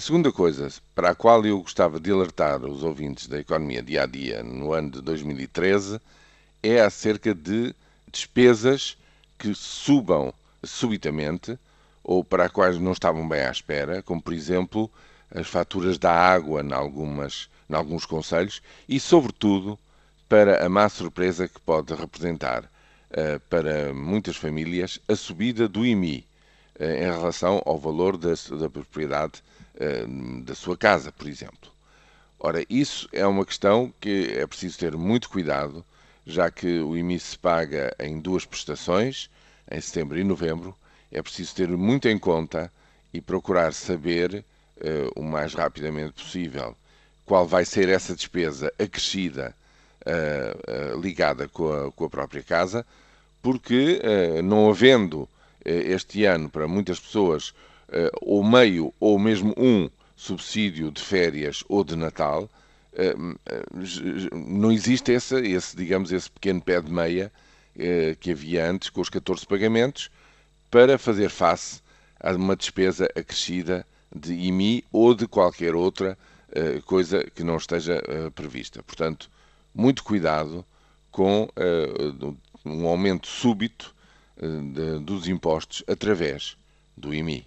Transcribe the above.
A segunda coisa para a qual eu gostava de alertar os ouvintes da economia dia a dia no ano de 2013 é acerca de despesas que subam subitamente ou para as quais não estavam bem à espera, como por exemplo as faturas da água em, algumas, em alguns conselhos e, sobretudo, para a má surpresa que pode representar uh, para muitas famílias a subida do IMI em relação ao valor da, da propriedade uh, da sua casa, por exemplo. Ora, isso é uma questão que é preciso ter muito cuidado, já que o IMI se paga em duas prestações, em setembro e novembro, é preciso ter muito em conta e procurar saber uh, o mais rapidamente possível qual vai ser essa despesa acrescida uh, uh, ligada com a, com a, própria casa, porque não havendo este ano para muitas pessoas ou meio ou mesmo um subsídio de férias ou de Natal, não existe esse, esse, digamos, esse pequeno pé de meia que havia antes com os 14 pagamentos para fazer face a uma despesa acrescida de IMI ou de qualquer outra coisa que não esteja prevista. Portanto, muito cuidado com um aumento súbito de, dos impostos através do IMI.